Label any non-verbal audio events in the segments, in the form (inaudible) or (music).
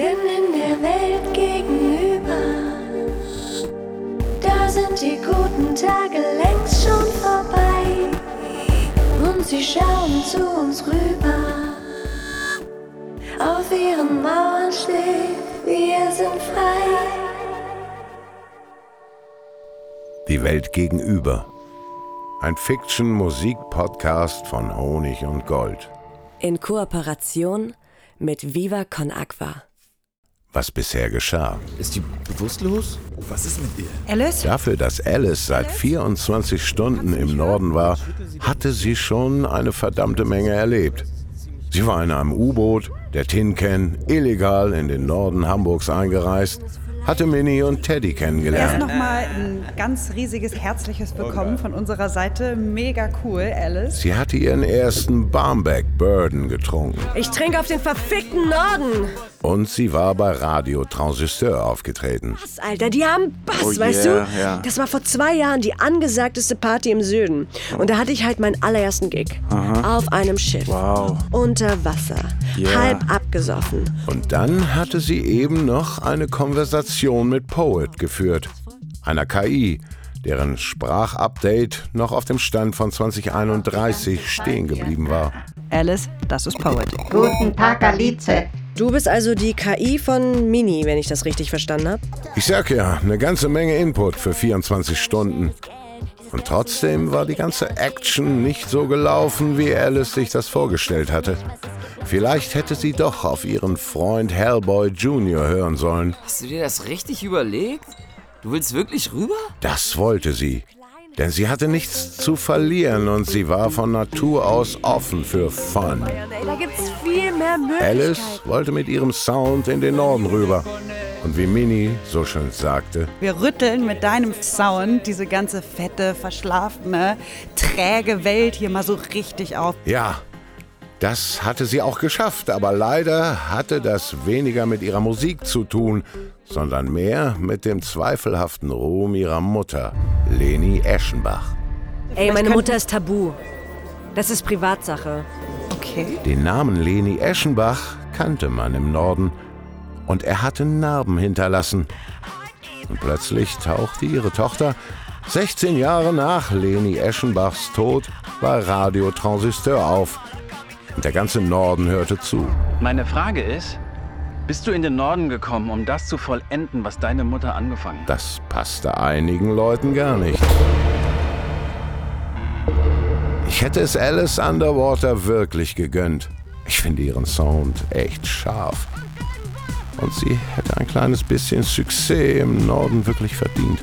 Denn in der Welt gegenüber, da sind die guten Tage längst schon vorbei. Und sie schauen zu uns rüber. Auf ihren Mauern steht, wir sind frei. Die Welt gegenüber. Ein Fiction-Musik-Podcast von Honig und Gold. In Kooperation mit Viva Con Aqua. Was bisher geschah. Ist die bewusstlos? Was ist mit ihr? Alice? Dafür, dass Alice seit 24 Stunden im Norden war, hatte sie schon eine verdammte Menge erlebt. Sie war in einem U-Boot, der Tin Can, illegal in den Norden Hamburgs eingereist, hatte Minnie und Teddy Erst kennengelernt. nochmal ein ganz riesiges herzliches Willkommen von unserer Seite. Mega cool, Alice. Sie hatte ihren ersten Barmbek Burden getrunken. Ich trinke auf den verfickten Norden. Und sie war bei Radio Transistor aufgetreten. Was, Alter, die haben Bass, Oh weißt yeah, du? ja. Das war vor zwei Jahren die angesagteste Party im Süden. Und da hatte ich halt meinen allerersten Gig. Auf einem Schiff. Wow. Unter Wasser. Ja. Halb abgesoffen. Und dann hatte sie eben noch eine Konversation mit Poet geführt, einer KI, deren Sprachupdate noch auf dem Stand von 2031 stehen geblieben war. Alice, das ist Poet. Guten Tag, Alice. Du bist also die KI von Mini, wenn ich das richtig verstanden habe. Ich sag ja, eine ganze Menge Input für 24 Stunden. Und trotzdem war die ganze Action nicht so gelaufen, wie Alice sich das vorgestellt hatte. Vielleicht hätte sie doch auf ihren Freund Hellboy Jr. hören sollen. Hast du dir das richtig überlegt? Du willst wirklich rüber? Das wollte sie. Denn sie hatte nichts zu verlieren und sie war von Natur aus offen für Fun. Da gibt's. Alice wollte mit ihrem Sound in den Norden rüber. Und wie Minnie so schön sagte, Wir rütteln mit deinem Sound diese ganze fette, verschlafene, träge Welt hier mal so richtig auf. ja, das hatte sie auch geschafft, aber leider hatte das weniger mit ihrer Musik zu tun, sondern mehr mit dem zweifelhaften Ruhm ihrer Mutter, Leni Eschenbach. Ey, meine Mutter ist tabu. Das ist Privatsache. Okay. Den Namen Leni Eschenbach kannte man im Norden und er hatte Narben hinterlassen. Und plötzlich tauchte ihre Tochter 16 Jahre nach Leni Eschenbachs Tod bei Radio Transistor auf. Und der ganze Norden hörte zu. Meine Frage ist, bist du in den Norden gekommen, um das zu vollenden, was deine Mutter angefangen hat? Das passte einigen Leuten gar nicht. Ich hätte es Alice Underwater wirklich gegönnt. Ich finde ihren Sound echt scharf. Und sie hätte ein kleines bisschen Succès im Norden wirklich verdient.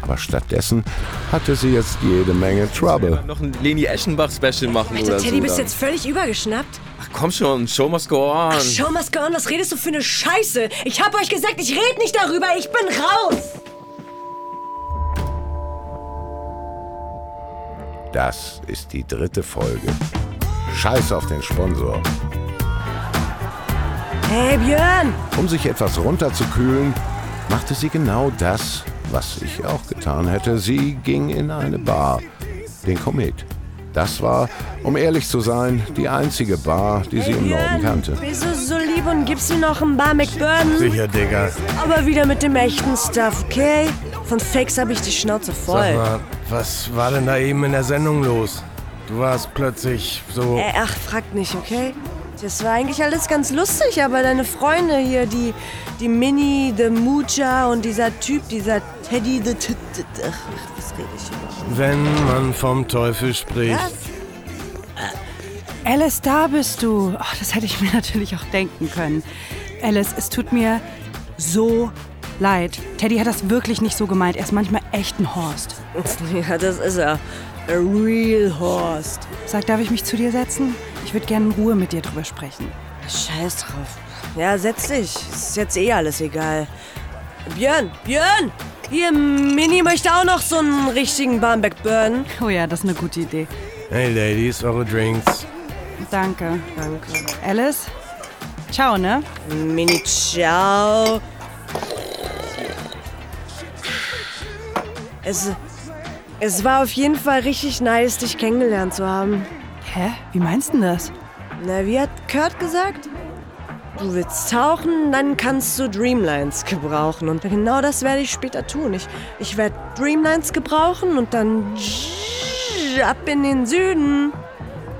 Aber stattdessen hatte sie jetzt jede Menge Trouble. Noch ein Leni Eschenbach Special machen Alter, oder Teddy, so. bist du jetzt völlig übergeschnappt? Ach, komm schon, Show must go on. Show must go on, was redest du für eine Scheiße? Ich hab euch gesagt, ich red nicht darüber, ich bin raus! Das ist die dritte Folge. Scheiß auf den Sponsor. Hey Björn! Um sich etwas runterzukühlen, machte sie genau das, was ich auch getan hätte. Sie ging in eine Bar, den Komet. Das war, um ehrlich zu sein, die einzige Bar, die sie im Norden kannte. Bist du so lieb und gibst mir noch ein Bar McBurden? Sicher, Digga. Aber wieder mit dem echten Stuff, okay? Von Fakes habe ich die Schnauze Sag voll. mal, was war denn da eben in der Sendung los? Du warst plötzlich so. Äh, ach, frag nicht, okay? Das war eigentlich alles ganz lustig, aber deine Freunde hier, die, die Minnie, the Mucha und dieser Typ, dieser Teddy, the... T t- ach, was rede ich überhaupt? Wenn man vom Teufel spricht. Alice, da bist du. Ach, das hätte ich mir (laughs) natürlich auch denken können. Alice, es tut mir so leid. Teddy hat das wirklich nicht so gemeint. Er ist manchmal echt ein Horst. (laughs) Ja, das ist er. A real Horst. Sag, darf ich mich zu dir setzen? Ich würde gerne in Ruhe mit dir drüber sprechen. Scheiß drauf. Ja, setz dich. Ist jetzt eh alles egal. Björn, Björn! Hier, Mini möchte auch noch so einen richtigen Barmbek burn. Oh ja, das ist eine gute Idee. Hey Ladies, eure Drinks. Danke. Danke. Alice? Ciao, ne? Mini, ciao. Es, es war auf jeden Fall richtig nice, dich kennengelernt zu haben. Hä? Wie meinst du denn das? Na, wie hat Kurt gesagt? Du willst tauchen, dann kannst du Dreamlines gebrauchen. Und genau das werde ich später tun. Ich, ich werde Dreamlines gebrauchen und dann ab in den Süden.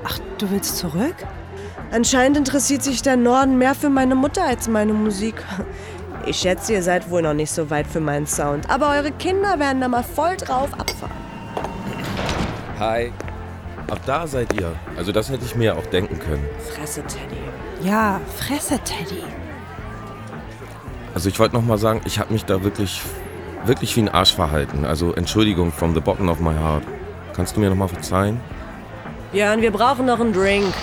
Ach, du willst zurück? Anscheinend interessiert sich der Norden mehr für meine Mutter als meine Musik. Ich schätze, ihr seid wohl noch nicht so weit für meinen Sound. Aber eure Kinder werden da mal voll drauf abfahren. Hi. Ach, da seid ihr. Also das hätte ich mir auch denken können. Fresse, Teddy. Ja, Fresse, Teddy. Also ich wollte noch mal sagen, ich habe mich da wirklich, wirklich wie ein Arsch verhalten. Also Entschuldigung from the bottom of my heart. Kannst du mir noch mal verzeihen? Björn, wir brauchen noch einen Drink.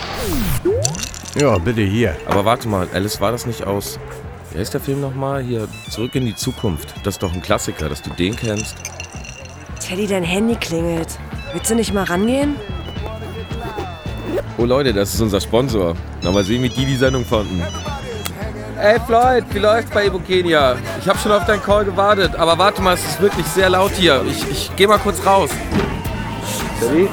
Ja, bitte hier. Aber warte mal, Alice, war das nicht aus... Wer ist der Film noch mal? Hier, Zurück in die Zukunft. Das ist doch ein Klassiker, dass du den kennst. Teddy, dein Handy klingelt. Willst du nicht mal rangehen? Oh Leute, das ist unser Sponsor. Na, mal sehen, wie die die Sendung fanden. Ey Floyd, wie läuft's bei Ebokenia? Ich habe schon auf deinen Call gewartet, aber warte mal, es ist wirklich sehr laut hier. Ich, ich geh mal kurz raus. Teddy?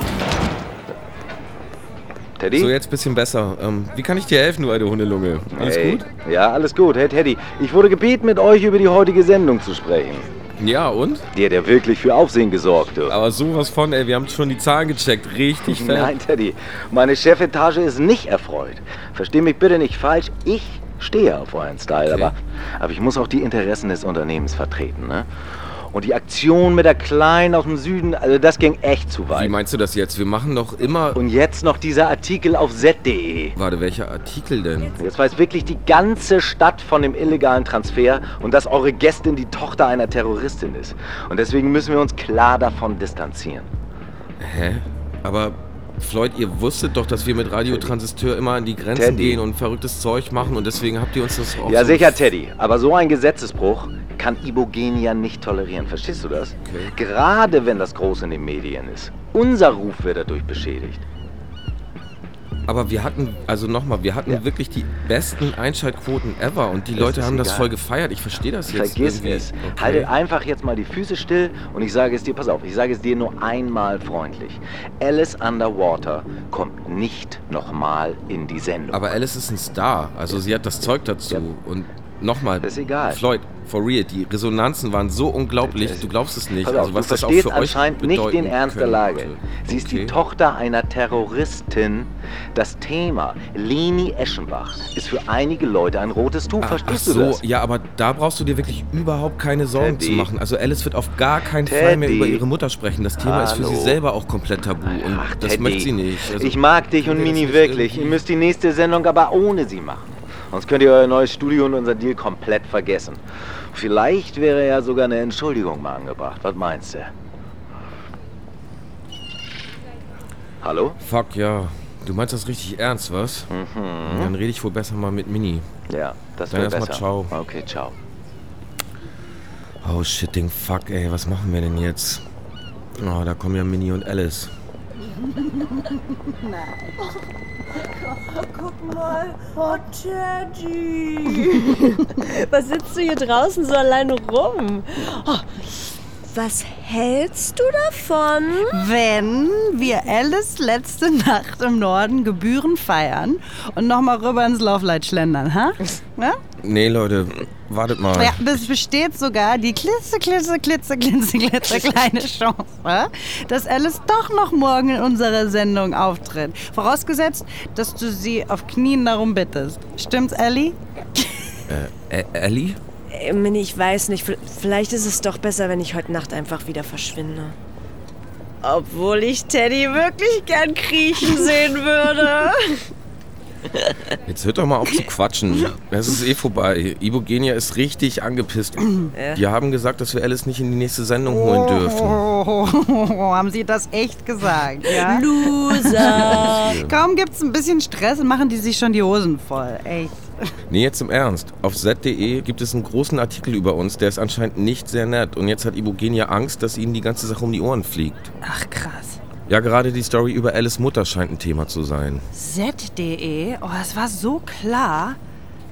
Teddy? So, jetzt bisschen besser. Ähm, wie kann ich dir helfen, du alte Hundelunge? Alles hey. gut? Ja, alles gut. Hey Teddy, ich wurde gebeten, mit euch über die heutige Sendung zu sprechen. Ja, und? Hat ja wirklich für Aufsehen gesorgt, du. Aber sowas von, ey, wir haben schon die Zahlen gecheckt. Richtig (laughs) fett. Nein, Teddy, meine Chefetage ist nicht erfreut. Versteh mich bitte nicht falsch, ich stehe auf euren Style, Okay. aber, aber ich muss auch die Interessen des Unternehmens vertreten, ne? Und die Aktion mit der Kleinen aus dem Süden, also das ging echt zu Wie weit. meinst du das jetzt? Wir machen doch immer... Und jetzt noch dieser Artikel auf z.de. Warte, welcher Artikel denn? Jetzt weiß wirklich die ganze Stadt von dem illegalen Transfer und dass eure Gästin die Tochter einer Terroristin ist. Und deswegen müssen wir uns klar davon distanzieren. Hä? Aber Floyd, ihr wusstet doch, dass wir mit Radiotransistor immer an die Grenzen Teddy. gehen und verrücktes Zeug machen und deswegen habt ihr uns das auch Ja, so sicher, Teddy. Aber so ein Gesetzesbruch kann Ibogenia nicht tolerieren. Verstehst du das? Okay. Gerade wenn das groß in den Medien ist. Unser Ruf wird dadurch beschädigt. Aber wir hatten, also nochmal, wir hatten Ja. wirklich die besten Einschaltquoten ever und die Das Leute haben das egal. voll gefeiert. Ich verstehe das jetzt Vergiss irgendwie. es. Okay. Halte einfach jetzt mal die Füße still und ich sage es dir, pass auf, ich sage es dir nur einmal freundlich. Alice Underwater kommt nicht nochmal in die Sendung. Aber Alice ist ein Star, also sie hat das Zeug dazu. Ja. Und nochmal, ist egal. Floyd, for real, die Resonanzen waren so unglaublich, du glaubst es nicht. Auf, also was du das auch für euch anscheinend nicht bedeuten den Ernst der Lage. könnte. Sie ist die Okay. Tochter einer Terroristin. Das Thema Leni Eschenbach ist für einige Leute ein rotes Tuch. Ah, Verstehst ach du so, das? ja, aber da brauchst du dir wirklich überhaupt keine Sorgen Teddy. zu machen. Also Alice wird auf gar keinen Fall mehr Teddy. über ihre Mutter sprechen. Das Thema ist für sie Hallo. selber auch komplett tabu und Ach, das Teddy, möchte sie nicht. Also, ich mag dich und Mini nicht wirklich. Ihr müsst die nächste Sendung aber ohne sie machen. Sonst könnt ihr euer neues Studio und unser Deal komplett vergessen. Vielleicht wäre ja sogar eine Entschuldigung mal angebracht. Was meinst du? Hallo? Fuck, ja. Du meinst das richtig ernst, was? Mhm. Dann rede ich wohl besser mal mit Mini. Ja, das Dann wäre erst mal besser. ciao. Okay, ciao. Oh shit, Ding, fuck, ey, was machen wir denn jetzt? Oh, da kommen ja Mini und Alice. (laughs) (laughs) Guck mal, oh Teddy. (laughs) Was sitzt du hier draußen so alleine rum? Oh, was hältst du davon? Wenn wir Alice letzte Nacht im Norden Gebühren feiern und nochmal rüber ins Laufleit schlendern, ha? (laughs) Ja? Nee, Leute, wartet mal. Ja, es besteht sogar die klitze, klitze, klitze, klitze, klitze kleine Chance, dass Alice doch noch morgen in unserer Sendung auftritt. Vorausgesetzt, dass du sie auf Knien darum bittest. Stimmt's, Ellie? Äh, Ellie? Ey, Minnie, ich weiß nicht. Vielleicht ist es doch besser, wenn ich heute Nacht einfach wieder verschwinde. Obwohl ich Teddy wirklich gern kriechen sehen würde. (laughs) Jetzt hört doch mal auf zu (laughs) quatschen. Es ist eh vorbei. Ibogenia ist richtig angepisst. Die haben gesagt, dass wir Alice nicht in die nächste Sendung holen dürfen. Oh, haben sie das echt gesagt, ja? Loser. (laughs) Kaum gibt's ein bisschen Stress, machen die sich schon die Hosen voll. Echt. Nee, jetzt im Ernst. Auf z.de gibt es einen großen Artikel über uns, der ist anscheinend nicht sehr nett. Und jetzt hat Ibogenia Angst, dass ihnen die ganze Sache um die Ohren fliegt. Ach, krass. Ja, gerade die Story über Alice Mutter scheint ein Thema zu sein. Z.de? Oh, es war so klar.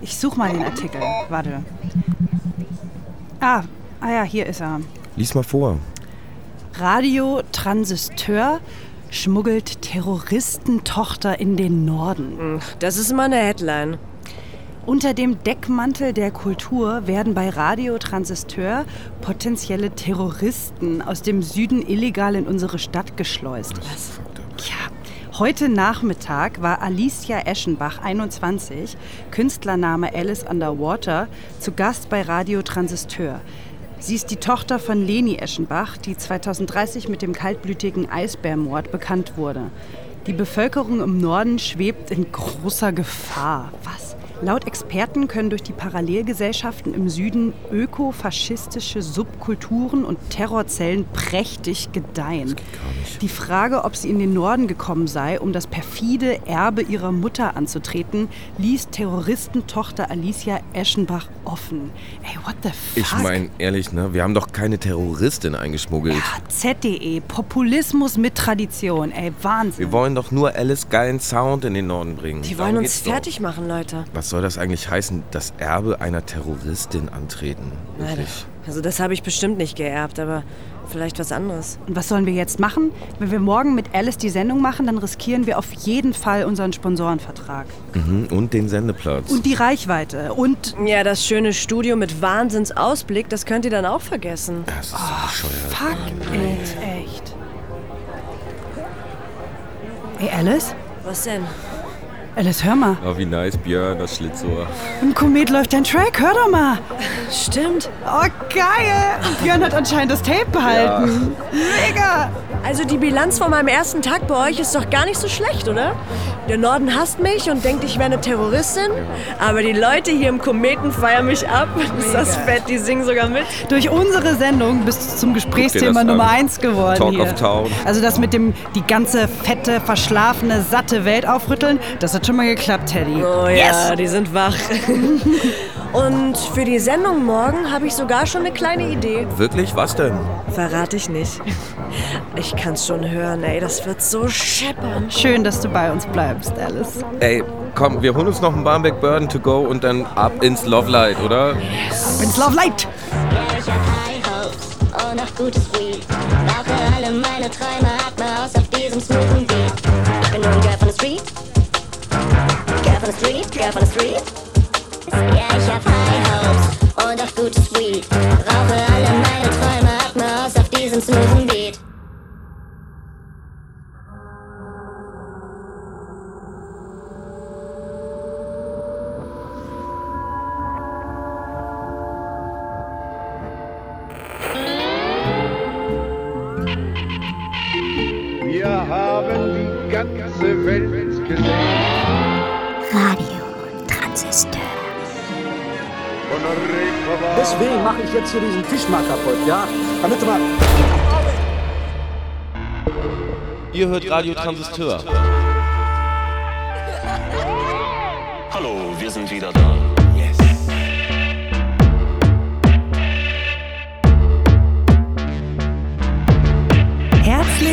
Ich such mal den Artikel. Warte. Ah, ah ja, hier ist er. Lies mal vor. Radio Transistor schmuggelt Terroristentochter in den Norden. Das ist mal eine Headline. Unter dem Deckmantel der Kultur werden bei Radio Transistor potenzielle Terroristen aus dem Süden illegal in unsere Stadt geschleust. Was? Ja, heute Nachmittag war Alicia Eschenbach, 21, Künstlername Alice Underwater, zu Gast bei Radio Transistor. Sie ist die Tochter von Leni Eschenbach, die 2030 mit dem kaltblütigen Eisbärmord bekannt wurde. Die Bevölkerung im Norden schwebt in großer Gefahr. Was? Laut Experten können durch die Parallelgesellschaften im Süden ökofaschistische Subkulturen und Terrorzellen prächtig gedeihen. Die Frage, ob sie in den Norden gekommen sei, um das perfide Erbe ihrer Mutter anzutreten, ließ Terroristentochter Alicia Eschenbach offen. Ey, what the fuck? Ich meine, ehrlich, ne? Wir haben doch keine Terroristin eingeschmuggelt. Ja, ZDE, Populismus mit Tradition. Ey, Wahnsinn. Wir wollen doch nur Alice geilen Sound in den Norden bringen. Die wollen uns fertig doch. machen, Leute. Was soll das eigentlich heißen, das Erbe einer Terroristin antreten? Wirklich? Also das habe ich bestimmt nicht geerbt, aber vielleicht was anderes. Und was sollen wir jetzt machen? Wenn wir morgen mit Alice die Sendung machen, dann riskieren wir auf jeden Fall unseren Sponsorenvertrag. Mhm, und den Sendeplatz. Und die Reichweite. Und... Ja, das schöne Studio mit Wahnsinnsausblick, das könnt ihr dann auch vergessen. Das ist so oh, bescheuert. Fuck it, echt. Hey, Alice? Was denn? Alice, hör mal. Oh, wie nice, Björn, das Schlitzohr. Im Komet läuft dein Track, hör doch mal. Stimmt. Oh, geil. Björn hat anscheinend das Tape behalten. Ja. Mega. Also die Bilanz von meinem ersten Tag bei euch ist doch gar nicht so schlecht, oder? Der Norden hasst mich und denkt, ich wäre eine Terroristin. Aber die Leute hier im Kometen feiern mich ab. (laughs) Ist das fett, die singen sogar mit. Durch unsere Sendung bist du zum Gesprächsthema Nummer eins geworden Talk hier. of Town. Also das mit dem die ganze fette, verschlafene, satte Welt aufrütteln, das hat schon mal geklappt, Teddy. Oh ja, yes. die sind wach. (laughs) Und für die Sendung morgen habe ich sogar schon eine kleine Idee. Wirklich? Was denn? Verrate ich nicht. Ich kann's schon hören, ey. Das wird so scheppern. Schön, dass du bei uns bleibst, Alice. Ey, komm, wir holen uns noch einen Barmbek Burden to go und dann ab ins Love Light, oder? Yes. Ab ins Love Light! Ja, ich hab High Hopes und noch gutes Weed. Rauche alle meine Träume, atme aus auf diesem smoothen Beat. Ich bin nur ein Girl von der Street. Girl von der Street, Girl von der Street. Ja, ich hab High Hopes und auch gutes Weed. Rauche alle meine jetzt hier diesen Tisch mal kaputt, ja? Damit du mal. Ihr hört Radio Transistor. Hallo, wir sind wieder da.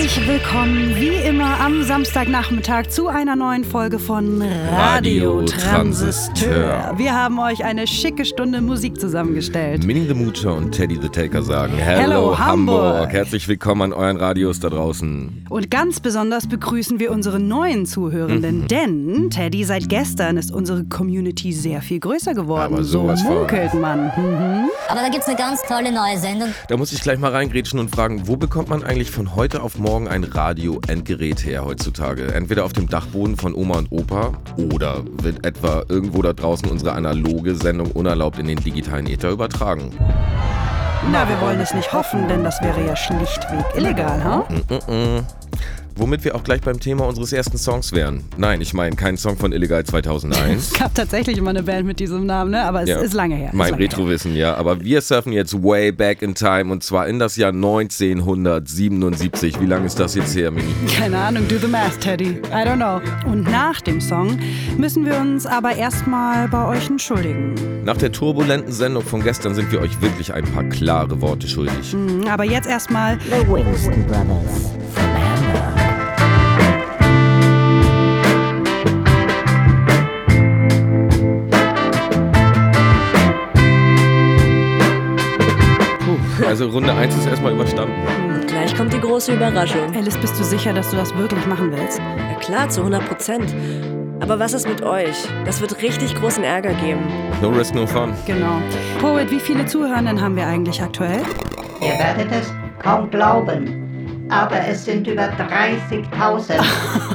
Herzlich willkommen, wie immer, am Samstagnachmittag zu einer neuen Folge von Radio, Radio Transistor. Transistor. Wir haben euch eine schicke Stunde Musik zusammengestellt. Minnie the Moocher und Teddy the Taker sagen Hello, Hello, Hamburg. Herzlich willkommen an euren Radios da draußen. Und ganz besonders begrüßen wir unsere neuen Zuhörenden, Mhm. denn, Teddy, seit gestern ist unsere Community sehr viel größer geworden. Aber so sowas von. munkelt man. Mhm. Aber da gibt's eine ganz tolle neue Sendung. Da muss ich gleich mal reingrätschen und fragen, wo bekommt man eigentlich von heute auf morgen ein Radio-Endgerät her heutzutage? Entweder auf dem Dachboden von Oma und Opa oder wird etwa irgendwo da draußen unsere analoge Sendung unerlaubt in den digitalen Äther übertragen? Na, wir wollen es nicht hoffen, denn das wäre ja schlichtweg illegal, ha? Mm -mm. Womit wir auch gleich beim Thema unseres ersten Songs wären. Nein, ich meine kein Song von Illegal 2001. (laughs) Es gab tatsächlich immer eine Band mit diesem Namen, ne? aber es Ja. ist lange her. Mein ist. Retrowissen, ja. Aber wir surfen jetzt way back in time und zwar in das Jahr 1977. Wie lange ist das jetzt her, Mini? Keine Ahnung, do the math, Teddy. I don't know. Und nach dem Song müssen wir uns aber erstmal bei euch entschuldigen. Nach der turbulenten Sendung von gestern sind wir euch wirklich ein paar klare Worte schuldig. Hm, Aber jetzt erstmal The Winston Brothers also Runde 1 ist erstmal überstanden. Und gleich kommt die große Überraschung. Alice, bist du sicher, dass du das wirklich machen willst? Ja klar, zu 100 Prozent. Aber was ist mit euch? Das wird richtig großen Ärger geben. No risk, no fun. Genau. Poet, wie viele Zuhörenden haben wir eigentlich aktuell? Ihr werdet es kaum glauben. Aber es sind über 30.000.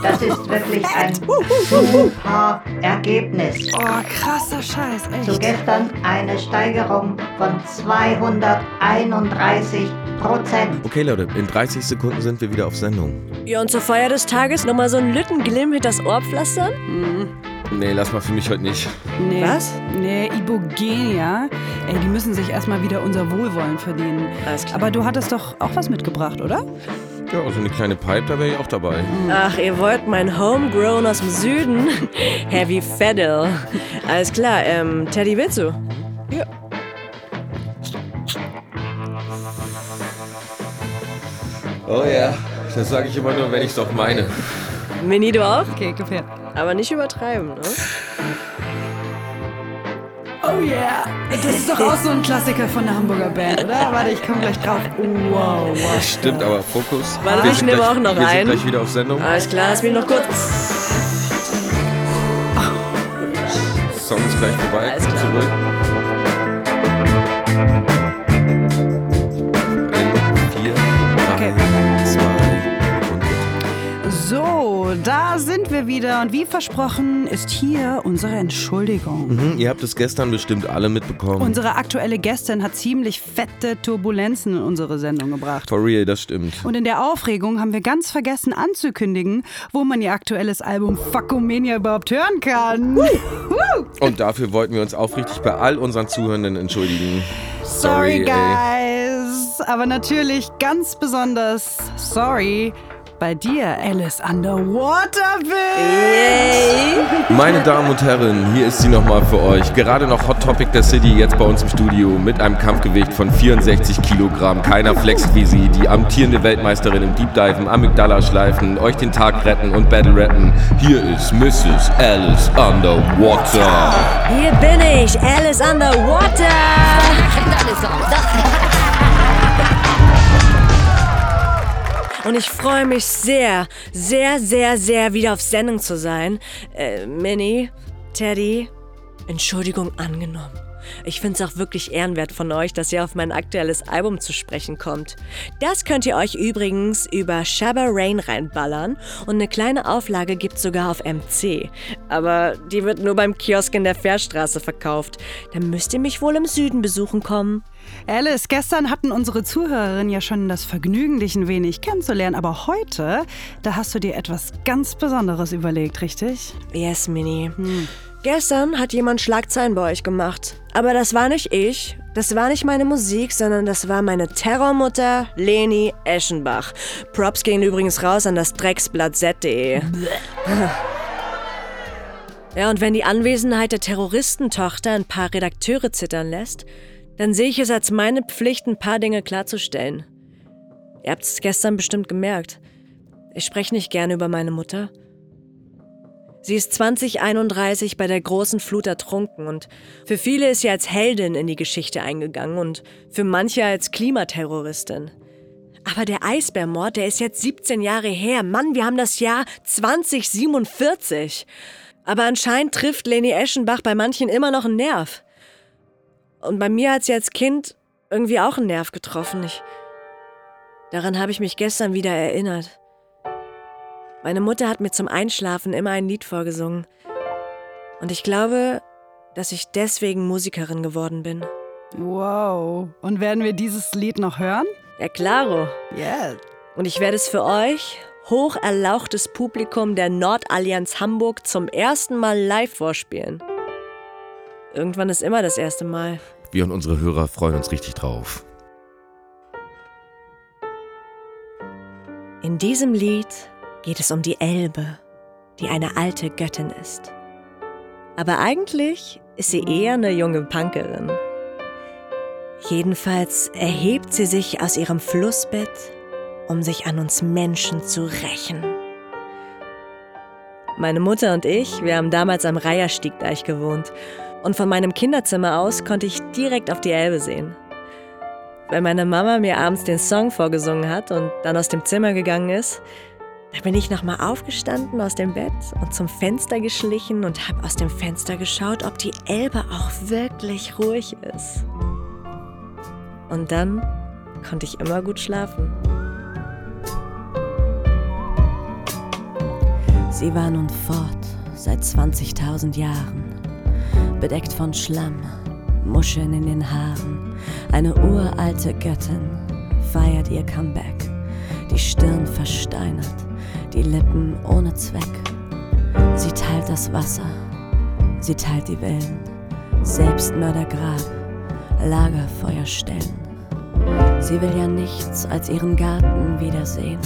Das ist (laughs) wirklich ein super Ergebnis. Oh, krasser Scheiß, echt. Zu gestern eine Steigerung von 231 Prozent. Okay, Leute, in 30 Sekunden sind wir wieder auf Sendung. Ja, und zur Feier des Tages nochmal so einen Lüttenglimm hinters Ohr pflastern? Nee, lass mal für mich heute nicht. Nee. Was? Nee, Ibogenia. Ey, die müssen sich erstmal wieder unser Wohlwollen verdienen. Alles klar. Aber du hattest doch auch was mitgebracht, oder? Ja, so eine kleine Pipe, da wäre ich auch dabei. Ach, ihr wollt mein Homegrown aus dem Süden? (laughs) Heavy Fiddle. Alles klar, ähm, Teddy, willst du? Ja. Oh ja, das sage ich immer nur, wenn ich es auch meine. Mini, du auch? Okay, gefällt. Aber nicht übertreiben, ne? Oh yeah. Das ist doch auch so ein Klassiker von der Hamburger Band, oder? Warte, ich komme gleich drauf. Wow, wow. Stimmt, aber Fokus. Warte, Wir ich nehme gleich- auch noch Wir einen. sind gleich wieder auf Sendung. Alles klar, lass mich noch kurz. Song ist gleich vorbei. Alles klar. Zurück. Da sind wir wieder. Und wie versprochen ist hier unsere Entschuldigung. Mhm, ihr habt es gestern bestimmt alle mitbekommen. Unsere aktuelle Gästin hat ziemlich fette Turbulenzen in unsere Sendung gebracht. For real, das stimmt. Und in der Aufregung haben wir ganz vergessen anzukündigen, wo man ihr aktuelles Album Fuckomania überhaupt hören kann. Und dafür wollten wir uns aufrichtig bei all unseren Zuhörenden entschuldigen. Sorry, ey. guys. Aber natürlich ganz besonders sorry bei dir, Alice Underwater, Bill. Meine Damen und Herren, hier ist sie nochmal für euch. Gerade noch Hot Topic der City, jetzt bei uns im Studio mit einem Kampfgewicht von 64 Kilogramm. Keiner flext wie sie, die amtierende Weltmeisterin im Deep Diven, Amygdala schleifen, euch den Tag retten und Battle rappen. Hier ist Mrs. Alice Underwater. Hier bin ich, Alice Underwater. Und ich freue mich sehr, sehr, sehr, sehr wieder auf Sendung zu sein. Äh, Minnie, Teddy, Entschuldigung angenommen. Ich finde es auch wirklich ehrenwert von euch, dass ihr auf mein aktuelles Album zu sprechen kommt. Das könnt ihr euch übrigens über Shabba Rain reinballern und eine kleine Auflage gibt's sogar auf MC. Aber die wird nur beim Kiosk in der Fährstraße verkauft. Dann müsst ihr mich wohl im Süden besuchen kommen. Alice, gestern hatten unsere Zuhörerinnen ja schon das Vergnügen, dich ein wenig kennenzulernen. Aber heute, da hast du dir etwas ganz Besonderes überlegt, richtig? Yes, Minnie. Gestern hat jemand Schlagzeilen bei euch gemacht. Aber das war nicht ich, das war nicht meine Musik, sondern das war meine Terrormutter Leni Eschenbach. Props gehen übrigens raus an das Drecksblatt Z.de. (laughs) Ja, und wenn die Anwesenheit der Terroristentochter ein paar Redakteure zittern lässt, dann sehe ich es als meine Pflicht, ein paar Dinge klarzustellen. Ihr habt es gestern bestimmt gemerkt. Ich spreche nicht gerne über meine Mutter. Sie ist 2031 bei der großen Flut ertrunken und für viele ist sie als Heldin in die Geschichte eingegangen und für manche als Klimaterroristin. Aber der Eisbärmord, der ist jetzt 17 Jahre her. Mann, wir haben das Jahr 2047. Aber anscheinend trifft Leni Eschenbach bei manchen immer noch einen Nerv. Und bei mir hat sie als Kind irgendwie auch einen Nerv getroffen. Ich, daran habe ich mich gestern wieder erinnert. Meine Mutter hat mir zum Einschlafen immer ein Lied vorgesungen. Und ich glaube, dass ich deswegen Musikerin geworden bin. Wow. Und werden wir dieses Lied noch hören? Ja, klaro. Yes. Und ich werde es für euch, hocherlauchtes Publikum der Nordallianz Hamburg, zum ersten Mal live vorspielen. Irgendwann ist immer das erste Mal. Wir und unsere Hörer freuen uns richtig drauf. In diesem Lied geht es um die Elbe, die eine alte Göttin ist. Aber eigentlich ist sie eher eine junge Punkerin. Jedenfalls erhebt sie sich aus ihrem Flussbett, um sich an uns Menschen zu rächen. Meine Mutter und ich, wir haben damals am Reiherstiegdeich gewohnt und von meinem Kinderzimmer aus konnte ich direkt auf die Elbe sehen. Wenn meine Mama mir abends den Song vorgesungen hat und dann aus dem Zimmer gegangen ist, Da bin ich nochmal aufgestanden aus dem Bett und zum Fenster geschlichen und habe aus dem Fenster geschaut, ob die Elbe auch wirklich ruhig ist. Und dann konnte ich immer gut schlafen. Sie war nun fort seit 20.000 Jahren, bedeckt von Schlamm, Muscheln in den Haaren. Eine uralte Göttin feiert ihr Comeback, die Stirn versteinert, die Lippen ohne Zweck. Sie teilt das Wasser, sie teilt die Wellen, Selbstmördergrab, Lagerfeuerstellen. Sie will ja nichts als ihren Garten wiedersehen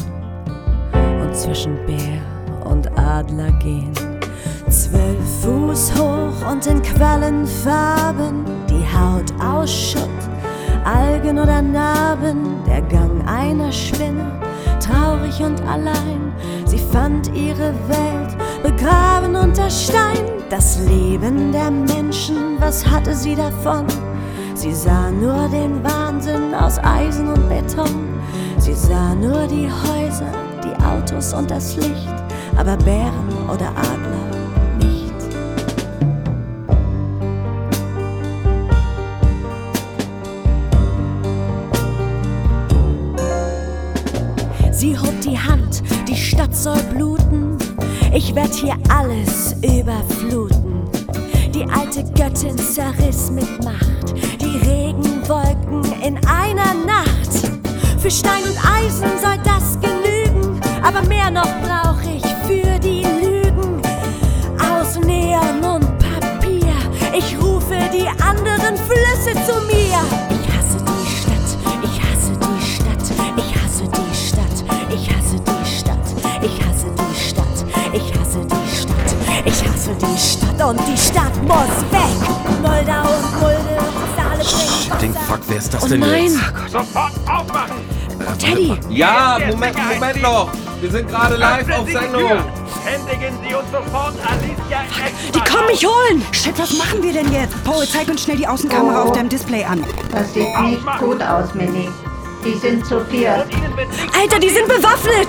und zwischen Bär und Adler gehen. Zwölf Fuß hoch und in Quellenfarben, die Haut aus Schutt, Algen oder Narben, der Gang einer Spinne, traurig und allein. Sie fand ihre Welt begraben unter Stein. Das Leben der Menschen, was hatte sie davon? Sie sah nur den Wahnsinn aus Eisen und Beton. Sie sah nur die Häuser, die Autos und das Licht, aber Bären oder Adler Stadt soll bluten. Ich werd hier alles überfluten. Die alte Göttin zerriss mit Macht die Regenwolken in einer Nacht. Für Stein und Eisen soll das genügen, aber mehr noch brauch ich für die Lügen. Aus Neon und Papier, ich rufe die anderen Flüsse zu mir. Die Stadt und die Stadt muss weg. Moldau und Mulde, Saale bringen Ding, fuck, wer ist das Oh denn nein. jetzt? Sofort aufmachen! Teddy! Ja, Moment, Moment noch. Wir sind gerade live auf Sendung. Händigen Sie uns sofort Alicia Eschbach Die kommen mich holen! Shit, was machen wir denn jetzt? Paul, zeig uns schnell die Außenkamera Oh. auf deinem Display an. Das sieht nicht gut aus, Minnie. Die sind zu viert. Alter, die sind bewaffnet!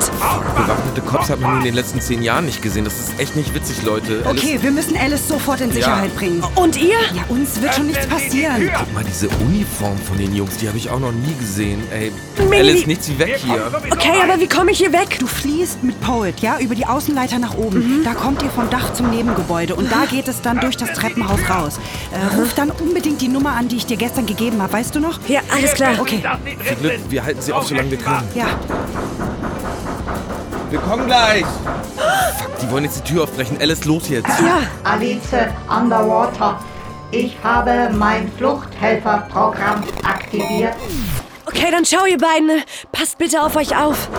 Bewaffnete Cops hat man in den letzten zehn Jahren nicht gesehen. Das ist echt nicht witzig, Leute. Alice- Okay, wir müssen Alice sofort in Sicherheit bringen. Und ihr? Ja, uns wird schon nichts passieren. Guck mal, diese Uniform von den Jungs, die habe ich auch noch nie gesehen. Ey, Mini- Alice, nichts wie weg hier. Okay, aber wie komme ich hier weg? Du fließt mit Poet, ja, über die Außenleiter nach oben. Mhm. Da kommt ihr vom Dach zum Nebengebäude und da geht es dann durch das Treppenhaus raus. Äh, ruf dann unbedingt die Nummer an, die ich dir gestern gegeben habe, weißt du noch? Ja, alles klar. Okay. Viel Glück, wir halten sie auf, solange wir können. Ja. Wir kommen gleich. Fuck, die wollen jetzt die Tür aufbrechen. Alice, los jetzt. Ja. Alice Underwater. Ich habe mein Fluchthelferprogramm aktiviert. Okay, dann schau ihr beiden. Passt bitte auf euch auf.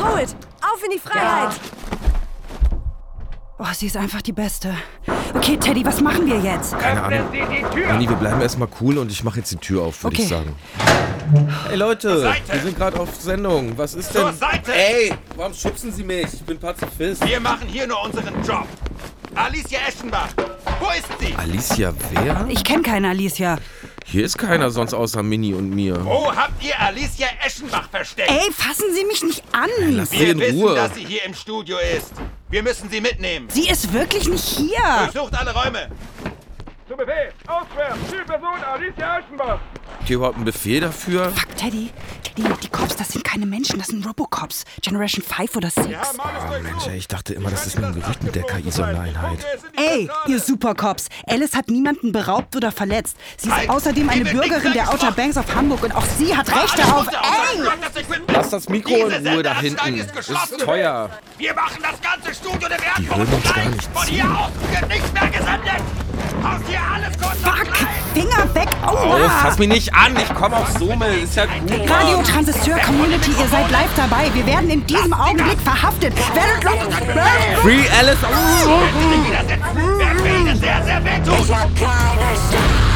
Poet, auf in die Freiheit! Oh, sie ist einfach die Beste. Okay, Teddy, was machen wir jetzt? Keine Ahnung. Sie die Tür! Manni, wir bleiben erstmal cool und ich mache jetzt die Tür auf, würde ich Okay. sagen. Hey Leute, wir sind gerade auf Sendung. Was ist Zur denn? Seite! Ey, warum schubsen Sie mich? Ich bin Pazifist. Wir machen hier nur unseren Job. Alicia Eschenbach, wo ist sie? Alicia, wer? Ich kenne keine Alicia. Hier ist keiner sonst außer Minnie und mir. Wo habt ihr Alicia Eschenbach versteckt? Ey, fassen Sie mich nicht an. Lass sie Wir in wissen, Ruhe. dass sie hier im Studio ist. Wir müssen sie mitnehmen. Sie ist wirklich nicht hier. Durchsucht alle Räume. Zu Befehl, ausschwärmen, Zielperson Alicia Eschenbach. Habt ihr überhaupt einen Befehl dafür? Fuck, Teddy. Teddy, die Cops, das sind keine Menschen, das sind Robocops. Generation 5 oder 6. Oh Mensch, ey, ich dachte immer, das ist nur ein Gerücht mit der KI-Sondereinheit. Ey, ihr Supercops. Alice hat niemanden beraubt oder verletzt. Sie ist außerdem eine Bürgerin der Outer Banks of Hamburg und auch sie hat Rechte auf... Ey! Lass das Mikro in Ruhe da hinten. Das ist teuer. Wir machen das ganze Studio der Die hören uns gar nicht Von hier aus wird nichts mehr gesendet. Haut hier alles kurz Fuck! Finger weg! Oh, Aua! fass mich nicht an. Ich komme auf Summe. Ist ja gut. Radio Transistor Community, ihr seid live dabei. Wir werden in diesem Augenblick verhaftet. Werdet los! Free Alice. Oh. Ich hab keine Stimme.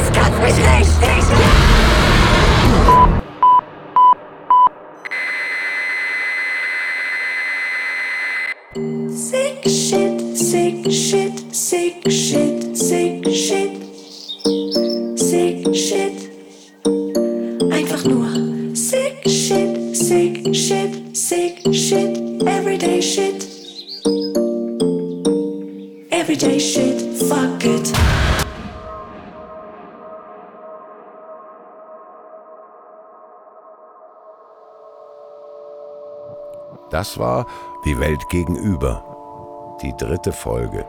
Es kann mich richtig. Das war Die Welt gegenüber. Die dritte Folge.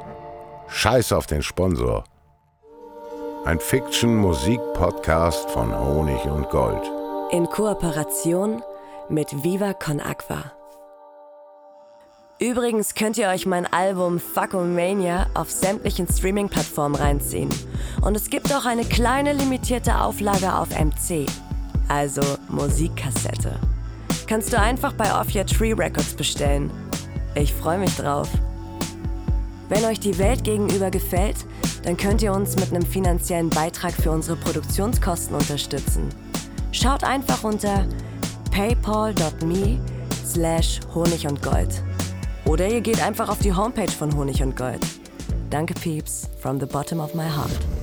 Scheiß auf den Sponsor. Ein Fiction-Musik-Podcast von Honig und Gold. In Kooperation mit Viva Con Aqua. Übrigens könnt ihr euch mein Album Fuckomania auf sämtlichen Streaming-Plattformen reinziehen. Und es gibt auch eine kleine limitierte Auflage auf MC, also Musikkassette. Kannst du einfach bei Off Your Tree Records bestellen. Ich freue mich drauf. Wenn euch die Welt gegenüber gefällt, dann könnt ihr uns mit einem finanziellen Beitrag für unsere Produktionskosten unterstützen. Schaut einfach unter paypal.me slash Honig und Gold. Oder ihr geht einfach auf die Homepage von Honig und Gold. Danke, Peeps, from the bottom of my heart.